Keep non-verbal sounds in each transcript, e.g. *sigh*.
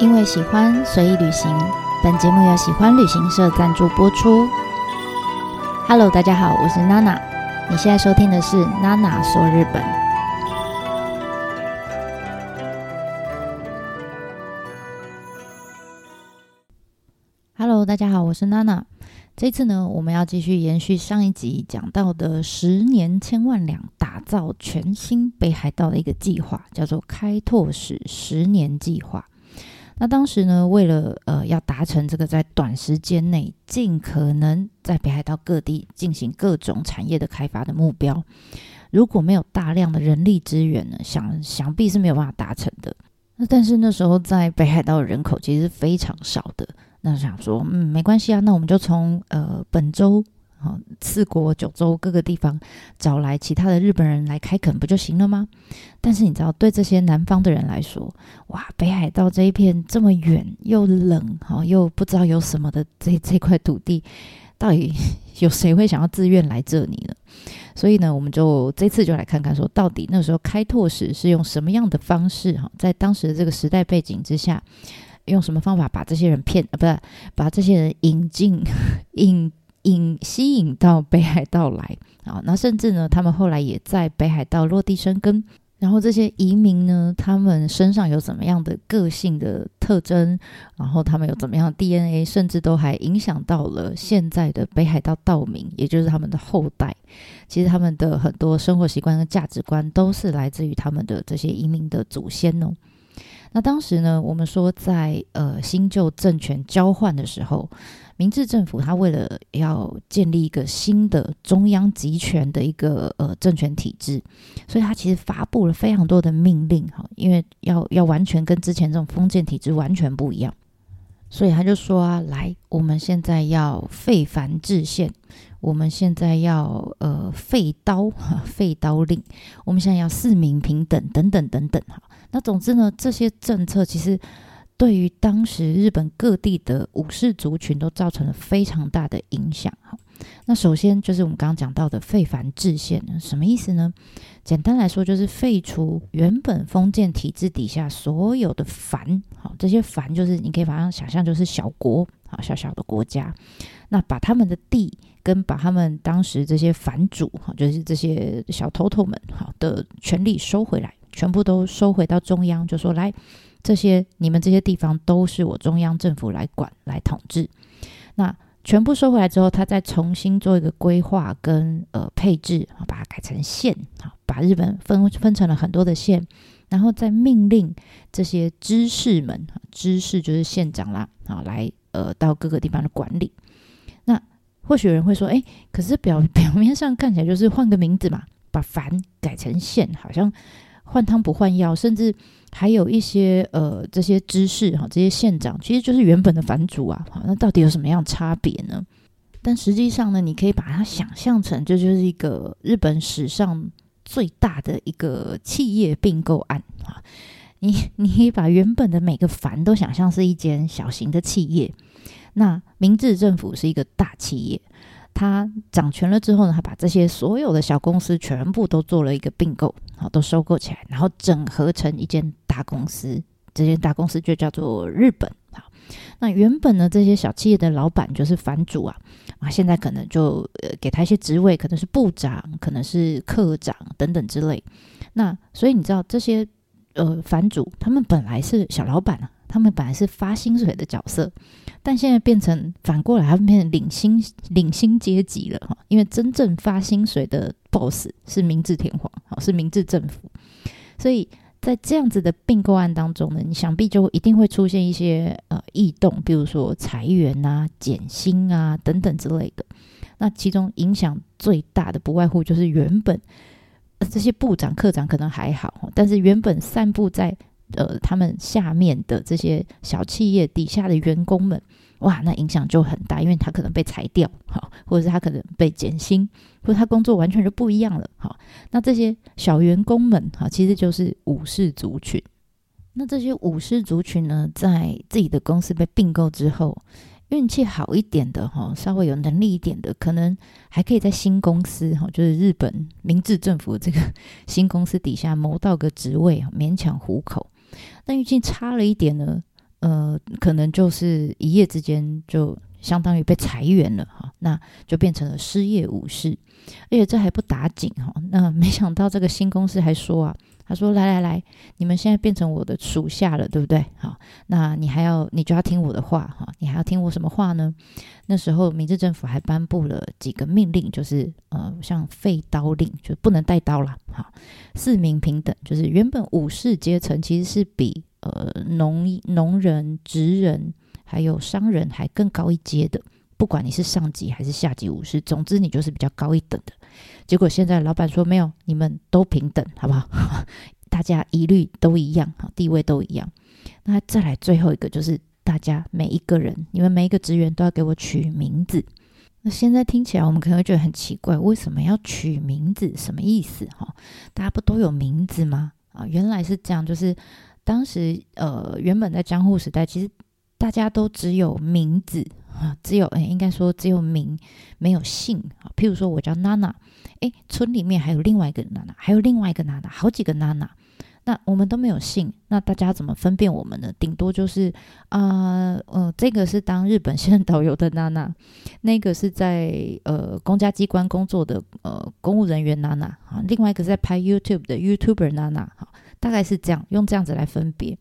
因为喜欢，随意旅行。本节目由喜欢旅行社赞助播出。Hello，大家好，我是娜娜。你现在收听的是娜娜说日本。Hello，大家好，我是娜娜。这次呢，我们要继续延续上一集讲到的十年千万两打造全新北海道的一个计划，叫做开拓史十年计划。那当时呢，为了呃要达成这个在短时间内尽可能在北海道各地进行各种产业的开发的目标，如果没有大量的人力资源呢，想想必是没有办法达成的。那但是那时候在北海道的人口其实是非常少的，那想说嗯没关系啊，那我们就从呃本州。好，四国九州各个地方找来其他的日本人来开垦不就行了吗？但是你知道，对这些南方的人来说，哇，北海道这一片这么远又冷，哈，又不知道有什么的这这块土地，到底有谁会想要自愿来这里呢？所以呢，我们就这次就来看看，说到底那时候开拓时是用什么样的方式，哈，在当时的这个时代背景之下，用什么方法把这些人骗啊，不是把这些人引进 *laughs* 引。引吸引到北海道来啊，那甚至呢，他们后来也在北海道落地生根。然后这些移民呢，他们身上有怎么样的个性的特征，然后他们有怎么样的 DNA，甚至都还影响到了现在的北海道道民，也就是他们的后代。其实他们的很多生活习惯跟价值观都是来自于他们的这些移民的祖先哦。那当时呢，我们说在呃新旧政权交换的时候。明治政府他为了要建立一个新的中央集权的一个呃政权体制，所以他其实发布了非常多的命令哈，因为要要完全跟之前这种封建体制完全不一样，所以他就说啊，来，我们现在要废藩置县，我们现在要呃废刀哈废刀令，我们现在要四民平等等等等等哈。那总之呢，这些政策其实。对于当时日本各地的武士族群都造成了非常大的影响。哈，那首先就是我们刚刚讲到的废藩置县，什么意思呢？简单来说，就是废除原本封建体制底下所有的藩。好，这些藩就是你可以把它想象就是小国，好，小小的国家。那把他们的地跟把他们当时这些藩主，哈，就是这些小头头们，好的权力收回来，全部都收回到中央，就说来。这些你们这些地方都是我中央政府来管来统治，那全部收回来之后，他再重新做一个规划跟呃配置，把它改成县，好，把日本分分成了很多的县，然后再命令这些知事们，知事就是县长啦，好，来呃到各个地方的管理。那或许有人会说，哎，可是表 *laughs* 表面上看起来就是换个名字嘛，把藩改成县，好像。换汤不换药，甚至还有一些呃，这些知识哈，这些县长其实就是原本的藩主啊，好，那到底有什么样差别呢？但实际上呢，你可以把它想象成，这就是一个日本史上最大的一个企业并购案啊。你你可以把原本的每个藩都想象是一间小型的企业，那明治政府是一个大企业。他掌权了之后呢，他把这些所有的小公司全部都做了一个并购，好，都收购起来，然后整合成一间大公司。这间大公司就叫做日本。好，那原本呢，这些小企业的老板就是藩主啊，啊，现在可能就呃给他一些职位，可能是部长，可能是科长等等之类。那所以你知道这些呃藩主，他们本来是小老板啊。他们本来是发薪水的角色，但现在变成反过来，他们变成领薪领薪阶级了哈。因为真正发薪水的 boss 是明治天皇，好，是明治政府，所以在这样子的并购案当中呢，你想必就一定会出现一些呃异动，比如说裁员啊、减薪啊等等之类的。那其中影响最大的，不外乎就是原本这些部长、课长可能还好，但是原本散布在呃，他们下面的这些小企业底下的员工们，哇，那影响就很大，因为他可能被裁掉，好，或者是他可能被减薪，或他工作完全就不一样了，好，那这些小员工们，哈，其实就是武士族群。那这些武士族群呢，在自己的公司被并购之后，运气好一点的，哈，稍微有能力一点的，可能还可以在新公司，哈，就是日本明治政府这个 *laughs* 新公司底下谋到个职位，勉强糊口。但运气差了一点呢，呃，可能就是一夜之间就相当于被裁员了哈，那就变成了失业武士，而且这还不打紧哈，那没想到这个新公司还说啊。他说：“来来来，你们现在变成我的属下了，对不对？好，那你还要，你就要听我的话哈。你还要听我什么话呢？那时候，明治政府还颁布了几个命令，就是呃，像废刀令，就不能带刀了。好，四民平等，就是原本武士阶层其实是比呃农农人、职人还有商人还更高一阶的。”不管你是上级还是下级武士，总之你就是比较高一等的。结果现在老板说没有，你们都平等，好不好？*laughs* 大家一律都一样，哈地位都一样。那再来最后一个，就是大家每一个人，你们每一个职员都要给我取名字。那现在听起来我们可能会觉得很奇怪，为什么要取名字？什么意思？哈，大家不都有名字吗？啊，原来是这样，就是当时呃，原本在江户时代，其实大家都只有名字。啊，只有哎，应该说只有名，没有姓啊。譬如说，我叫娜娜，哎，村里面还有另外一个娜娜，还有另外一个娜娜，好几个娜娜。那我们都没有姓，那大家怎么分辨我们呢？顶多就是啊，呃，这个是当日本现任导游的娜娜，那个是在呃公家机关工作的呃公务人员娜娜啊，另外一个在拍 YouTube 的 YouTuber 娜娜，哈，大概是这样，用这样子来分别，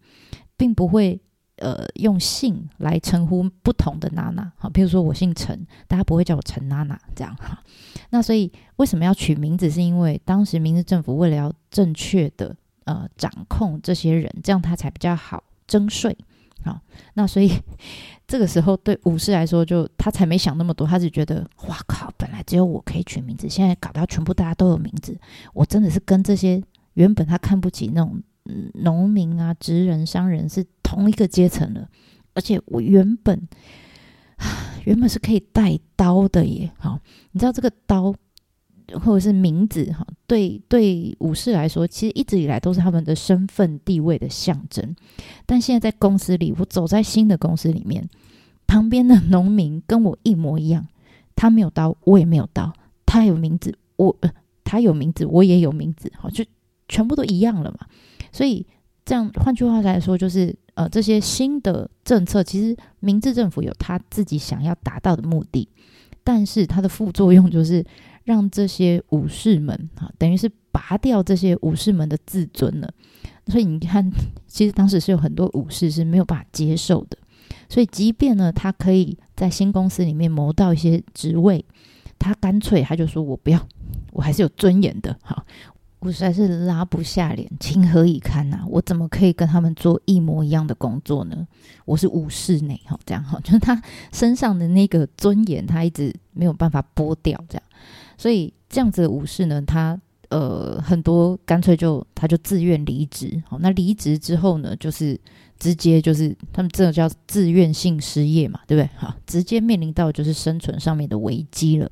并不会。呃，用姓来称呼不同的娜娜，好，比如说我姓陈，大家不会叫我陈娜娜这样哈。那所以为什么要取名字？是因为当时明治政府为了要正确的呃掌控这些人，这样他才比较好征税。好，那所以这个时候对武士来说就，他才没想那么多，他只觉得哇靠，本来只有我可以取名字，现在搞到全部大家都有名字，我真的是跟这些原本他看不起那种。农民啊，职人、商人是同一个阶层的，而且我原本原本是可以带刀的耶。好，你知道这个刀或者是名字哈，对对武士来说，其实一直以来都是他们的身份地位的象征。但现在在公司里，我走在新的公司里面，旁边的农民跟我一模一样，他没有刀，我也没有刀，他有名字，我呃他有名字，我也有名字，好，就全部都一样了嘛。所以，这样换句话来说，就是呃，这些新的政策，其实明治政府有他自己想要达到的目的，但是它的副作用就是 *laughs* 让这些武士们啊，等于是拔掉这些武士们的自尊了。所以你看，*laughs* 其实当时是有很多武士是没有办法接受的。所以，即便呢，他可以在新公司里面谋到一些职位，他干脆他就说：“我不要，我还是有尊严的。”哈。我实在是拉不下脸，情何以堪呐、我怎么可以跟他们做一模一样的工作呢？我是武士呢，哈，这样哈，*laughs* 就是他身上的那个尊严，他一直没有办法剥掉，这样，所以这样子的武士呢，他呃很多干脆就他就自愿离职，好，那离职之后呢，就是直接就是他们这个叫自愿性失业嘛，对不对？哈，直接面临到就是生存上面的危机了。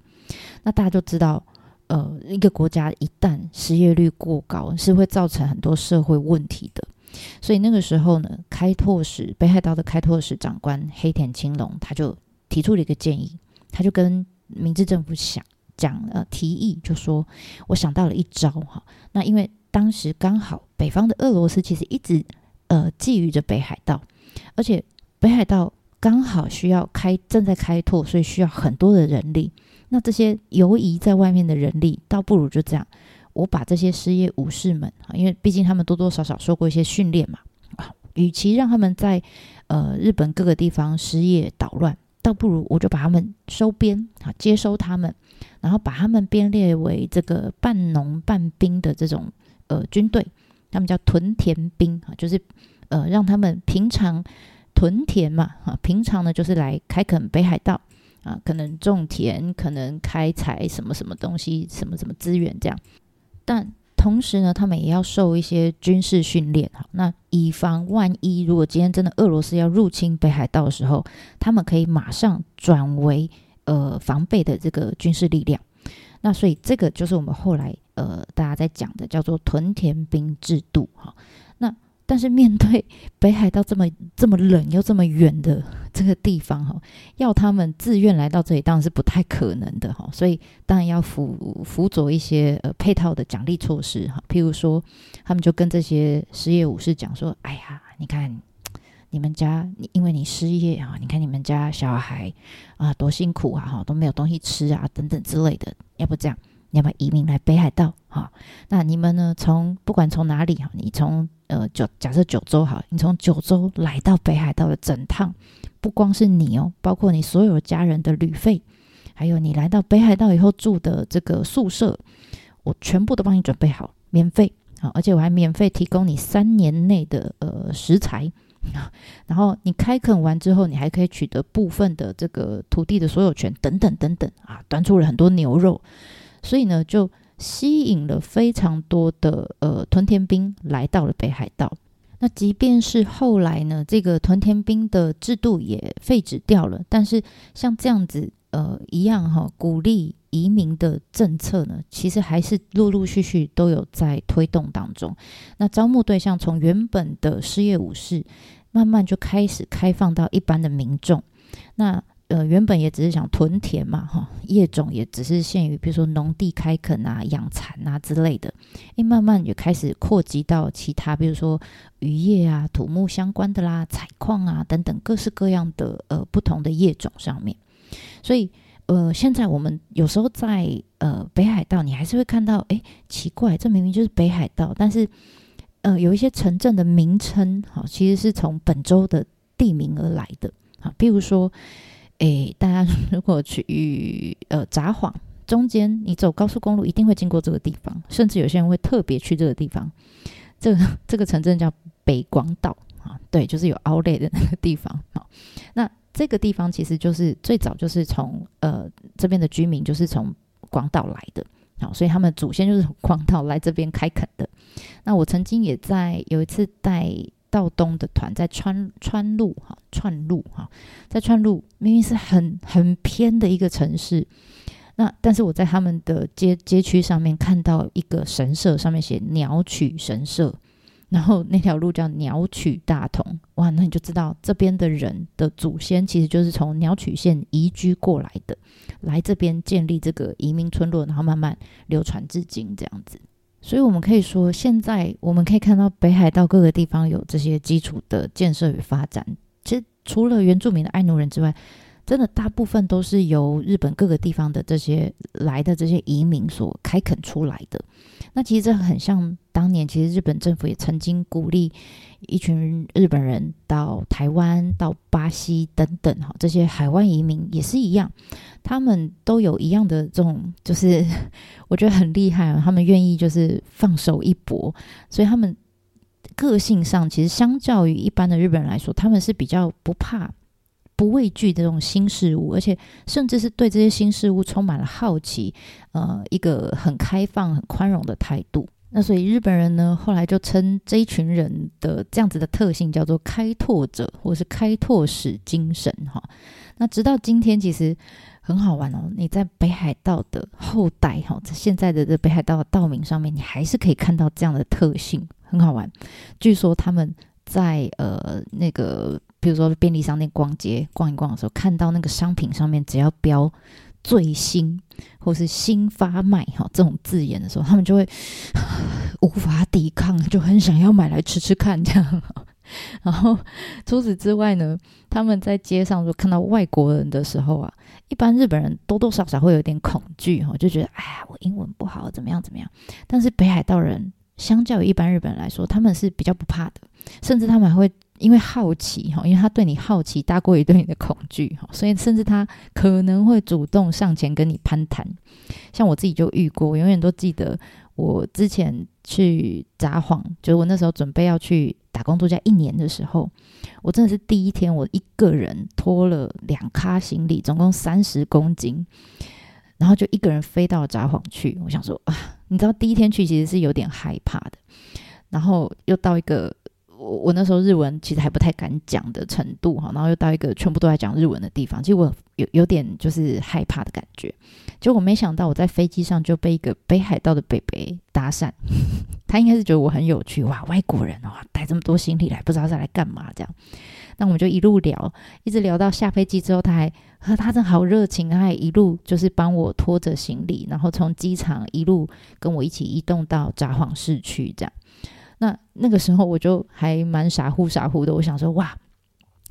那大家就知道。呃，一个国家一旦失业率过高，是会造成很多社会问题的。所以那个时候呢，开拓使北海道的开拓使长官黑田青龙他就提出了一个建议，他就跟明治政府想讲呃提议，就说我想到了一招哈。那因为当时刚好北方的俄罗斯其实一直呃觊觎着北海道，而且北海道刚好需要开正在开拓，所以需要很多的人力。那这些游移在外面的人力，倒不如就这样，我把这些失业武士们啊，因为毕竟他们多多少少受过一些训练嘛，啊，与其让他们在呃日本各个地方失业捣乱，倒不如我就把他们收编啊，接收他们，然后把他们编列为这个半农半兵的这种呃军队，他们叫屯田兵啊，就是呃让他们平常屯田嘛，啊，平常呢就是来开垦北海道。啊，可能种田，可能开采什么什么东西，什么什么资源这样。但同时呢，他们也要受一些军事训练。哈，那以防万一，如果今天真的俄罗斯要入侵北海道的时候，他们可以马上转为呃防备的这个军事力量。那所以这个就是我们后来呃大家在讲的叫做屯田兵制度。哈，但是面对北海道这么这么冷又这么远的这个地方哈，要他们自愿来到这里当然是不太可能的哈，所以当然要辅辅佐一些呃配套的奖励措施哈，譬如说他们就跟这些失业武士讲说，哎呀，你看你们家你因为你失业啊，你看你们家小孩啊多辛苦啊，哈都没有东西吃啊，等等之类的，要不这样，你要不要移民来北海道？哈，那你们呢？从不管从哪里哈，你从呃九假设九州好，你从九州来到北海道的整趟，不光是你哦，包括你所有家人的旅费，还有你来到北海道以后住的这个宿舍，我全部都帮你准备好，免费。好，而且我还免费提供你三年内的呃食材，然后你开垦完之后，你还可以取得部分的这个土地的所有权，等等等等啊，端出了很多牛肉，所以呢，就吸引了非常多的呃屯田兵来到了北海道。那即便是后来呢，这个屯田兵的制度也废止掉了，但是像这样子呃一样哈，鼓励。移民的政策呢，其实还是陆陆续续都有在推动当中。那招募对象从原本的失业武士，慢慢就开始开放到一般的民众。那呃，原本也只是想屯田嘛，哈，业种也只是限于比如说农地开垦啊、养蚕啊之类的。诶，慢慢也开始扩及到其他，比如说渔业啊、土木相关的啦、采矿啊等等各式各样的呃不同的业种上面。所以。呃，现在我们有时候在呃北海道，你还是会看到，诶，奇怪，这明明就是北海道，但是呃有一些城镇的名称，哈，其实是从本州的地名而来的，啊，比如说，诶，大家 *laughs* 如果去呃札幌，中间你走高速公路一定会经过这个地方，甚至有些人会特别去这个地方，这个 *laughs* 这个城镇叫北广岛，啊，对，就是有 Outlet 的那个地方，好，那。这个地方其实就是最早就是从呃这边的居民就是从广岛来的，好，所以他们祖先就是从广岛来这边开垦的。那我曾经也在有一次带道东的团在川川路哈川路哈，在川路明明是很很偏的一个城市，那但是我在他们的街街区上面看到一个神社，上面写鸟取神社。然后那条路叫鸟取大同，哇，那你就知道这边的人的祖先其实就是从鸟取县移居过来的，来这边建立这个移民村落，然后慢慢流传至今这样子。所以我们可以说，现在我们可以看到北海道各个地方有这些基础的建设与发展。其实除了原住民的爱奴人之外，真的大部分都是由日本各个地方的这些来的这些移民所开垦出来的。那其实这很像当年，其实日本政府也曾经鼓励一群日本人到台湾、到巴西等等哈，这些海外移民也是一样，他们都有一样的这种，就是 *laughs* 我觉得很厉害啊，他们愿意就是放手一搏，所以他们个性上其实相较于一般的日本人来说，他们是比较不怕。不畏惧这种新事物，而且甚至是对这些新事物充满了好奇，呃，一个很开放、很宽容的态度。那所以日本人呢，后来就称这一群人的这样子的特性叫做开拓者，或是开拓史精神。哈，那直到今天，其实很好玩哦。你在北海道的后代，哈，在现在的这北海道的道名上面，你还是可以看到这样的特性，很好玩。据说他们在呃那个。比如说便利商店逛街逛一逛的时候，看到那个商品上面只要标最新或是新发卖哈这种字眼的时候，他们就会 *sighs* 无法抵抗，就很想要买来吃吃看这样。*laughs* 然后除此之外呢，他们在街上说看到外国人的时候啊，一般日本人多多少少会有点恐惧哈，就觉得哎呀我英文不好怎么样怎么样。但是北海道人相较于一般日本人来说，他们是比较不怕的，甚至他们还会。因为好奇哈，因为他对你好奇大过于对你的恐惧哈，所以甚至他可能会主动上前跟你攀谈。像我自己就遇过，我永远都记得我之前去札幌，就我那时候准备要去打工度假一年的时候，我真的是第一天我一个人拖了两卡行李，总共三十公斤，然后就一个人飞到札幌去。我想说啊，你知道第一天去其实是有点害怕的，然后又到一个。我我那时候日文其实还不太敢讲的程度哈，然后又到一个全部都在讲日文的地方，其实我有有点就是害怕的感觉。结果我没想到我在飞机上就被一个北海道的北北搭讪，*laughs* 他应该是觉得我很有趣哇，外国人哇带这么多行李来，不知道是来干嘛这样。那我们就一路聊，一直聊到下飞机之后，他还和他真好热情，他还一路就是帮我拖着行李，然后从机场一路跟我一起移动到札幌市区这样。那那个时候我就还蛮傻乎傻乎的，我想说哇，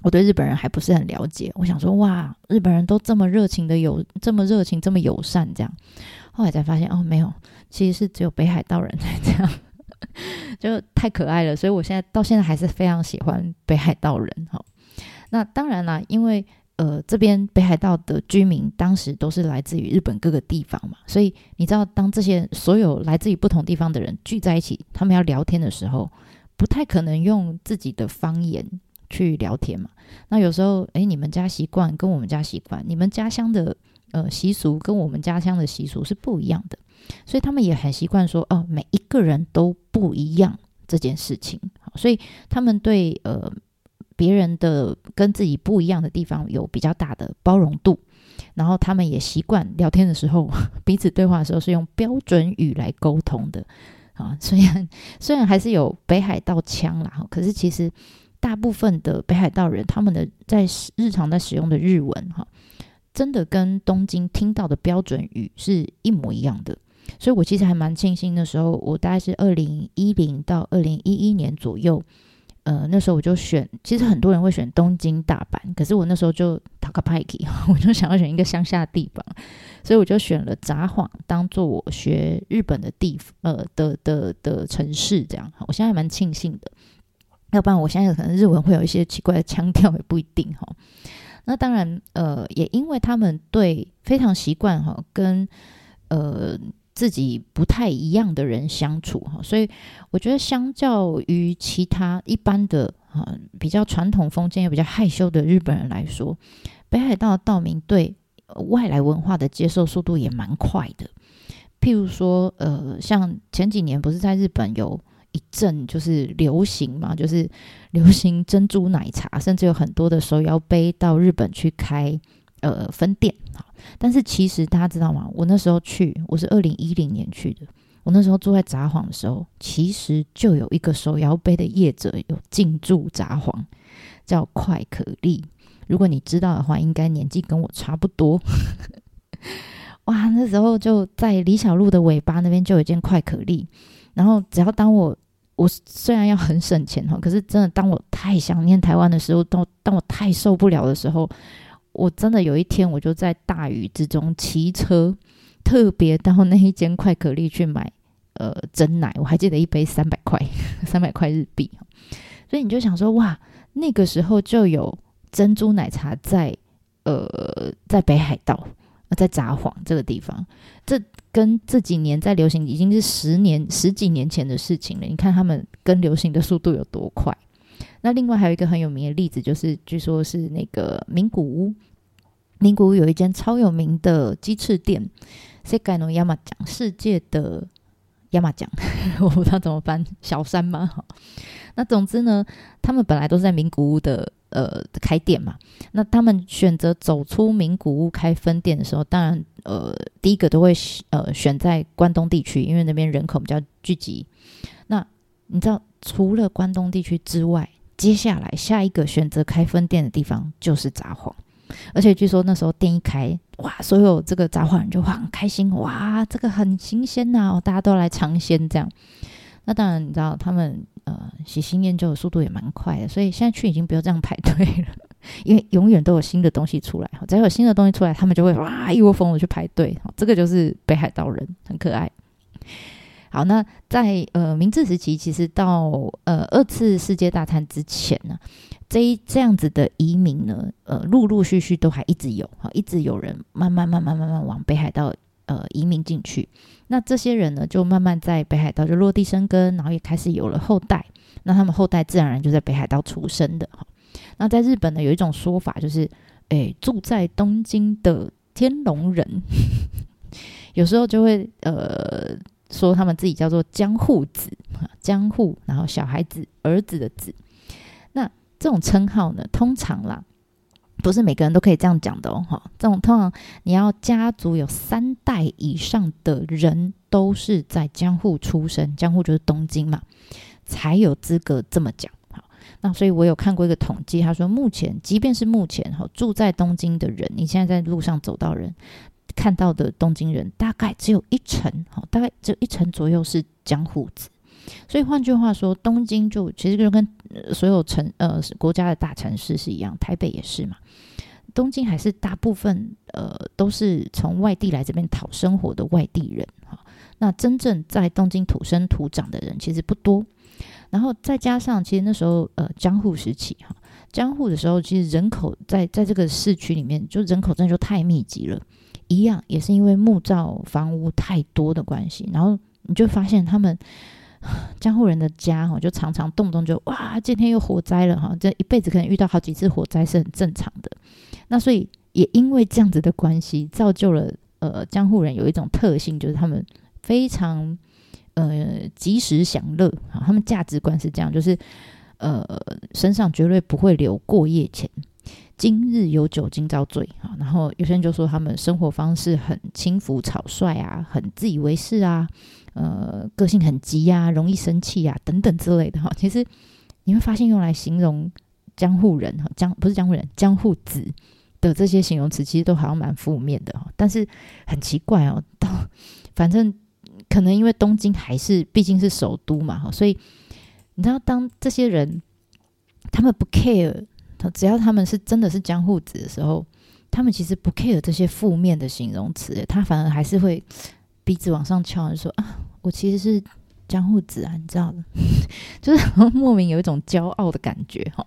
我对日本人还不是很了解。我想说，哇，日本人都这么热情的友，这么热情，这么友善，这样。后来才发现，哦，没有，其实是只有北海道人才这样，*laughs* 就太可爱了。所以我现在到现在还是非常喜欢北海道人。哈，那当然啦，因为。呃，这边北海道的居民当时都是来自于日本各个地方嘛，所以你知道，当这些所有来自于不同地方的人聚在一起，他们要聊天的时候，不太可能用自己的方言去聊天嘛。那有时候，诶，你们家习惯跟我们家习惯，你们家乡的呃习俗跟我们家乡的习俗是不一样的，所以他们也很习惯说，哦，每一个人都不一样这件事情，所以他们对呃。别人的跟自己不一样的地方有比较大的包容度，然后他们也习惯聊天的时候，*laughs* 彼此对话的时候是用标准语来沟通的啊。*laughs* 虽然虽然还是有北海道腔啦，可是其实大部分的北海道人他们的在日常在使用的日文哈，真的跟东京听到的标准语是一模一样的。所以我其实还蛮庆幸的时候，我大概是二零一零到二零一一年左右。呃，那时候我就选，其实很多人会选东京、大阪，可是我那时候就讨个派气，*laughs* 我就想要选一个乡下的地方，所以我就选了札幌当做我学日本的地呃的的的，城市，这样，我现在还蛮庆幸的，要不然我现在可能日文会有一些奇怪的腔调，也不一定哈。那当然，呃，也因为他们对非常习惯哈跟呃。自己不太一样的人相处哈，所以我觉得相较于其他一般的啊比较传统封建又比较害羞的日本人来说，北海道的道民对外来文化的接受速度也蛮快的。譬如说，呃，像前几年不是在日本有一阵就是流行嘛，就是流行珍珠奶茶，甚至有很多的手摇杯到日本去开。呃，分店，但是其实大家知道吗？我那时候去，我是二零一零年去的。我那时候住在札幌的时候，其实就有一个手摇杯的业者有进驻札幌，叫快可力。如果你知道的话，应该年纪跟我差不多。*laughs* 哇，那时候就在李小璐的尾巴那边就有一间快可力。然后只要当我我虽然要很省钱哈，可是真的当我太想念台湾的时候，当当我太受不了的时候。我真的有一天，我就在大雨之中骑车，特别到那一间快可力去买呃珍奶，我还记得一杯三百块，*laughs* 三百块日币。所以你就想说，哇，那个时候就有珍珠奶茶在呃在北海道，在札幌这个地方，这跟这几年在流行已经是十年十几年前的事情了。你看他们跟流行的速度有多快。那另外还有一个很有名的例子，就是据说是那个名古屋，名古屋有一间超有名的鸡翅店，世界の山讲，世界的山讲，*laughs* 我不知道怎么翻，小山吗？好，*laughs* 那总之呢，他们本来都是在名古屋的呃开店嘛，那他们选择走出名古屋开分店的时候，当然呃第一个都会呃选在关东地区，因为那边人口比较聚集。那你知道除了关东地区之外，接下来下一个选择开分店的地方就是札幌，而且据说那时候店一开，哇，所有这个札幌人就很开心，哇，这个很新鲜呐、啊，大家都来尝鲜这样。那当然你知道他们呃喜新厌旧的速度也蛮快的，所以现在去已经不用这样排队了，*laughs* 因为永远都有新的东西出来，只要有新的东西出来，他们就会哇一窝蜂的去排队。这个就是北海道人，很可爱。好，那在呃明治时期，其实到呃二次世界大战之前呢，这一这样子的移民呢，呃陆陆续续都还一直有，哈，一直有人慢慢慢慢慢慢往北海道呃移民进去。那这些人呢，就慢慢在北海道就落地生根，然后也开始有了后代。那他们后代自然而然就在北海道出生的哈。那在日本呢，有一种说法就是，诶，住在东京的天龙人，*laughs* 有时候就会呃。说他们自己叫做江户子，江户，然后小孩子、儿子的子。那这种称号呢，通常啦，不是每个人都可以这样讲的哦。哈，这种通常你要家族有三代以上的人都是在江户出生，江户就是东京嘛，才有资格这么讲。好，那所以我有看过一个统计，他说目前，即便是目前哈住在东京的人，你现在在路上走到人。看到的东京人大概只有一成，大概只有一成左右是江户子。所以换句话说，东京就其实就跟所有城呃国家的大城市是一样，台北也是嘛。东京还是大部分呃都是从外地来这边讨生活的外地人哈。那真正在东京土生土长的人其实不多。然后再加上，其实那时候呃江户时期哈，江户的时候其实人口在在这个市区里面，就人口真的就太密集了。一样也是因为木造房屋太多的关系，然后你就发现他们江户人的家哈，就常常动不动就哇，今天又火灾了哈，这一辈子可能遇到好几次火灾是很正常的。那所以也因为这样子的关系，造就了呃江户人有一种特性，就是他们非常呃及时享乐啊，他们价值观是这样，就是呃身上绝对不会留过夜钱。今日有酒今朝醉啊，然后有些人就说他们生活方式很轻浮草率啊，很自以为是啊，呃，个性很急啊，容易生气啊，等等之类的哈。其实你会发现，用来形容江户人哈，江不是江户人，江户子的这些形容词，其实都好像蛮负面的哈。但是很奇怪哦，到反正可能因为东京还是毕竟是首都嘛哈，所以你知道，当这些人他们不 care。他只要他们是真的是江户子的时候，他们其实不 care 这些负面的形容词，他反而还是会鼻子往上翘，就说啊，我其实是江户子啊，你知道的，*laughs* 就是莫名有一种骄傲的感觉哈。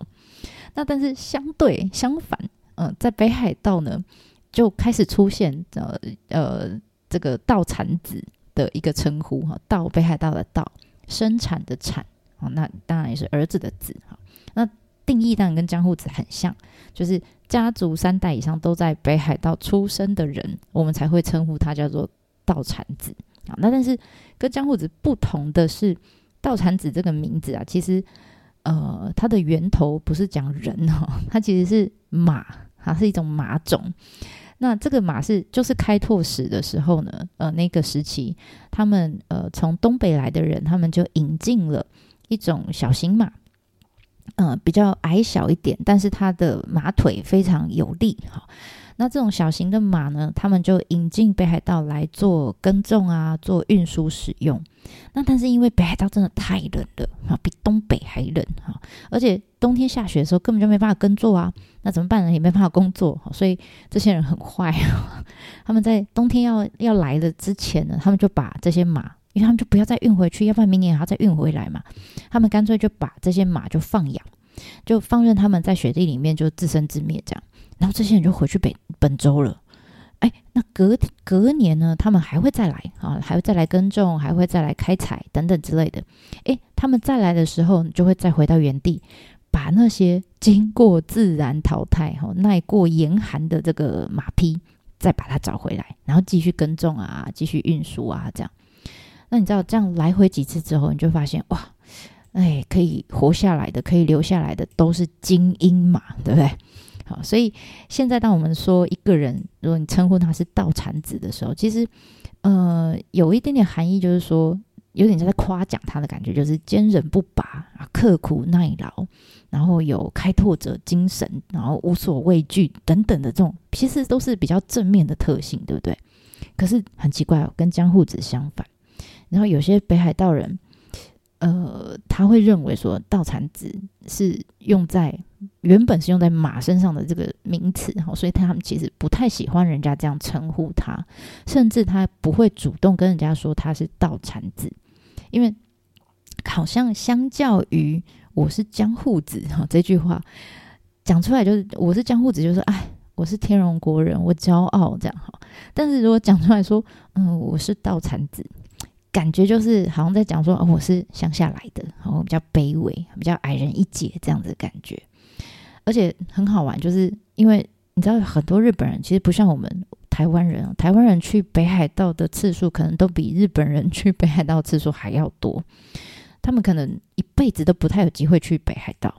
那但是相对相反，嗯、在北海道呢，就开始出现呃呃这个道产子的一个称呼哈，道北海道的道，生产的产啊，那当然也是儿子的子哈，那。定义当然跟江户子很像，就是家族三代以上都在北海道出生的人，我们才会称呼他叫做道产子啊。那但是跟江户子不同的是，道产子这个名字啊，其实呃它的源头不是讲人哈，*laughs* 它其实是马，它是一种马种。那这个马是就是开拓史的时候呢，呃那个时期他们呃从东北来的人，他们就引进了一种小型马。嗯，比较矮小一点，但是它的马腿非常有力。哈，那这种小型的马呢，他们就引进北海道来做耕种啊，做运输使用。那但是因为北海道真的太冷了，哈，比东北还冷，哈，而且冬天下雪的时候根本就没办法耕作啊。那怎么办呢？也没办法工作，所以这些人很坏。*laughs* 他们在冬天要要来的之前呢，他们就把这些马。因为他们就不要再运回去，要不然明年还要再运回来嘛。他们干脆就把这些马就放养，就放任他们在雪地里面就自生自灭这样。然后这些人就回去北本州了。哎，那隔隔年呢，他们还会再来啊，还会再来耕种，还会再来开采等等之类的。哎，他们再来的时候，就会再回到原地，把那些经过自然淘汰、哈耐过严寒的这个马匹，再把它找回来，然后继续耕种啊，继续运输啊，这样。那你知道这样来回几次之后，你就发现哇，哎，可以活下来的，可以留下来的都是精英嘛，对不对？好，所以现在当我们说一个人，如果你称呼他是道产子的时候，其实呃有一点点含义，就是说有点在夸奖他的感觉，就是坚韧不拔啊，刻苦耐劳，然后有开拓者精神，然后无所畏惧等等的这种，其实都是比较正面的特性，对不对？可是很奇怪哦，跟江户子相反。然后有些北海道人，呃，他会认为说道产子是用在原本是用在马身上的这个名词，哈，所以他们其实不太喜欢人家这样称呼他，甚至他不会主动跟人家说他是道产子，因为好像相较于我是江户子哈这句话讲出来就是我是江户子，就是说哎，我是天龙国人，我骄傲这样哈，但是如果讲出来说嗯，我是道产子。感觉就是好像在讲说，哦，我是乡下来的，然后比较卑微，比较矮人一截这样子的感觉，而且很好玩，就是因为你知道很多日本人其实不像我们台湾人，台湾人去北海道的次数可能都比日本人去北海道次数还要多，他们可能一辈子都不太有机会去北海道，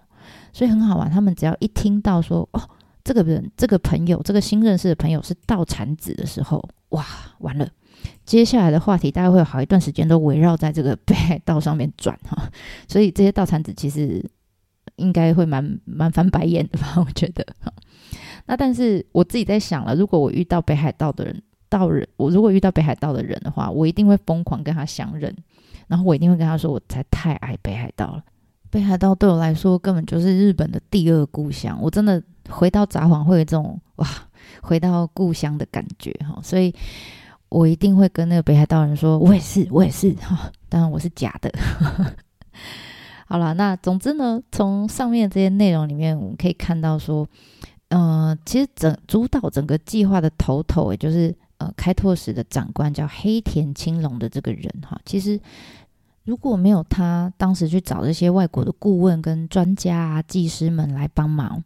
所以很好玩。他们只要一听到说，哦，这个人、这个朋友、这个新认识的朋友是道产子的时候，哇，完了。接下来的话题大概会有好一段时间都围绕在这个 *laughs* 北海道上面转哈，所以这些道产子其实应该会蛮蛮翻白眼的吧？我觉得哈。那但是我自己在想了，如果我遇到北海道的人道人，我如果遇到北海道的人的话，我一定会疯狂跟他相认，然后我一定会跟他说，我才太爱北海道了。北海道对我来说根本就是日本的第二故乡，我真的回到札幌会有这种哇，回到故乡的感觉哈，所以我一定会跟那个北海道人说，我也是，*laughs* 我也是哈，*laughs* 当然我是假的。*laughs* 好了，那总之呢，从上面这些内容里面，我们可以看到说，呃，其实整主导整个计划的头头，也就是呃开拓使的长官叫黑田青龙的这个人哈，其实如果没有他当时去找这些外国的顾问跟专家啊、技师们来帮忙，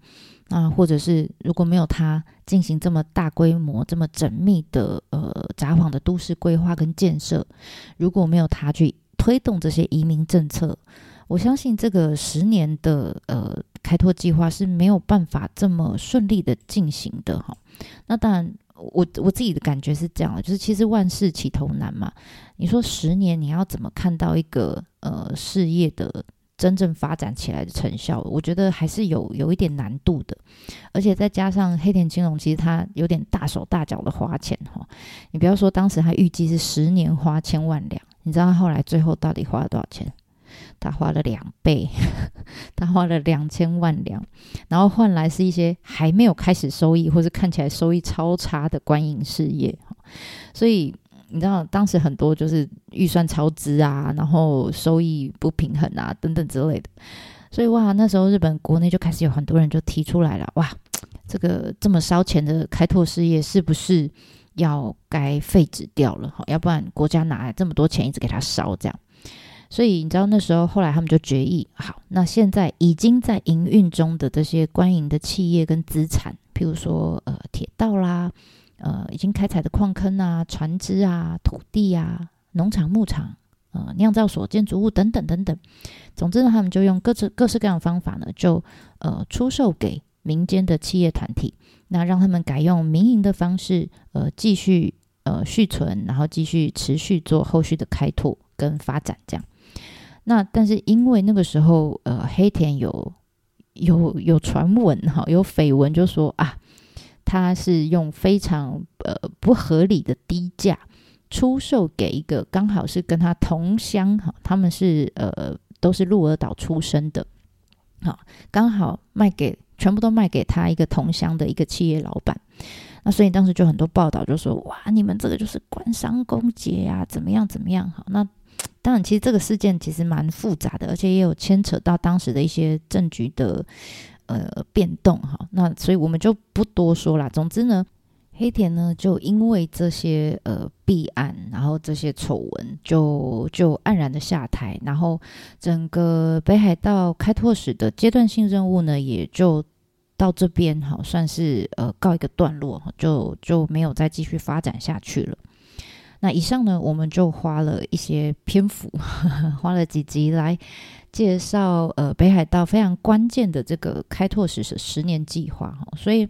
啊，或者是如果没有他进行这么大规模、这么缜密的呃札幌的都市规划跟建设，如果没有他去推动这些移民政策。我相信这个十年的呃开拓计划是没有办法这么顺利的进行的哈。那当然，我我自己的感觉是这样的，就是其实万事起头难嘛。你说十年你要怎么看到一个呃事业的真正发展起来的成效？我觉得还是有有一点难度的。而且再加上黑田金融，其实他有点大手大脚的花钱哈。你不要说当时他预计是十年花千万两，你知道他后来最后到底花了多少钱？*laughs* 他花了两倍，他花了两千万两，然后换来是一些还没有开始收益，或是看起来收益超差的观影事业。所以你知道，当时很多就是预算超支啊，然后收益不平衡啊，等等之类的。所以哇，那时候日本国内就开始有很多人就提出来了，哇，这个这么烧钱的开拓事业，是不是要该废止掉了？哈要不然国家哪来这么多钱一直给他烧这样？所以你知道那时候后来他们就决议，好，那现在已经在营运中的这些官营的企业跟资产，譬如说呃铁道啦，呃已经开采的矿坑啊、船只啊、土地啊、农场、牧场、呃酿造所、建筑物等等等等，总之呢，他们就用各式各式各样的方法呢，就呃出售给民间的企业团体，那让他们改用民营的方式，呃继续呃续存，然后继续持续做后续的开拓跟发展，这样。那但是因为那个时候，呃，黑田有有有传闻哈，有绯闻，就说啊，他是用非常呃不合理的低价出售给一个刚好是跟他同乡哈，他们是呃都是鹿儿岛出生的，好，刚好卖给全部都卖给他一个同乡的一个企业老板。那所以当时就很多报道就说，哇，你们这个就是官商勾结呀，怎么样怎么样？好，那。当然，其实这个事件其实蛮复杂的，而且也有牵扯到当时的一些政局的呃变动哈。那所以我们就不多说了。总之呢，黑田呢就因为这些呃弊案，然后这些丑闻，就就黯然的下台，然后整个北海道开拓史的阶段性任务呢，也就到这边哈，算是呃告一个段落，就就没有再继续发展下去了。那以上呢，我们就花了一些篇幅，呵呵花了几集来介绍呃北海道非常关键的这个开拓史十十年计划哈。所以，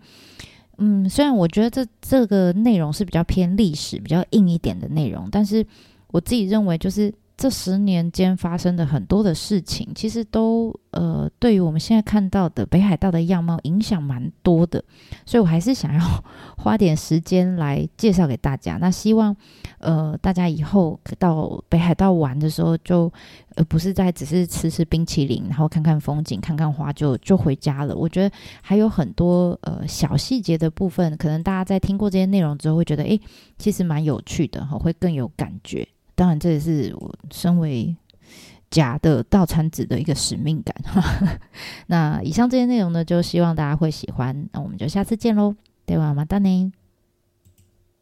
嗯，虽然我觉得这这个内容是比较偏历史、比较硬一点的内容，但是我自己认为就是。这十年间发生的很多的事情，其实都呃，对于我们现在看到的北海道的样貌影响蛮多的，所以我还是想要 *laughs* 花点时间来介绍给大家。那希望呃，大家以后到北海道玩的时候就，呃不是在只是吃吃冰淇淋，然后看看风景、看看花就就回家了。我觉得还有很多呃小细节的部分，可能大家在听过这些内容之后，会觉得诶，其实蛮有趣的，会更有感觉。当然，这也是我身为假的道产子的一个使命感。*laughs* 那以上这些内容呢，就希望大家会喜欢。那我们就下次见喽，对吧？马达尼？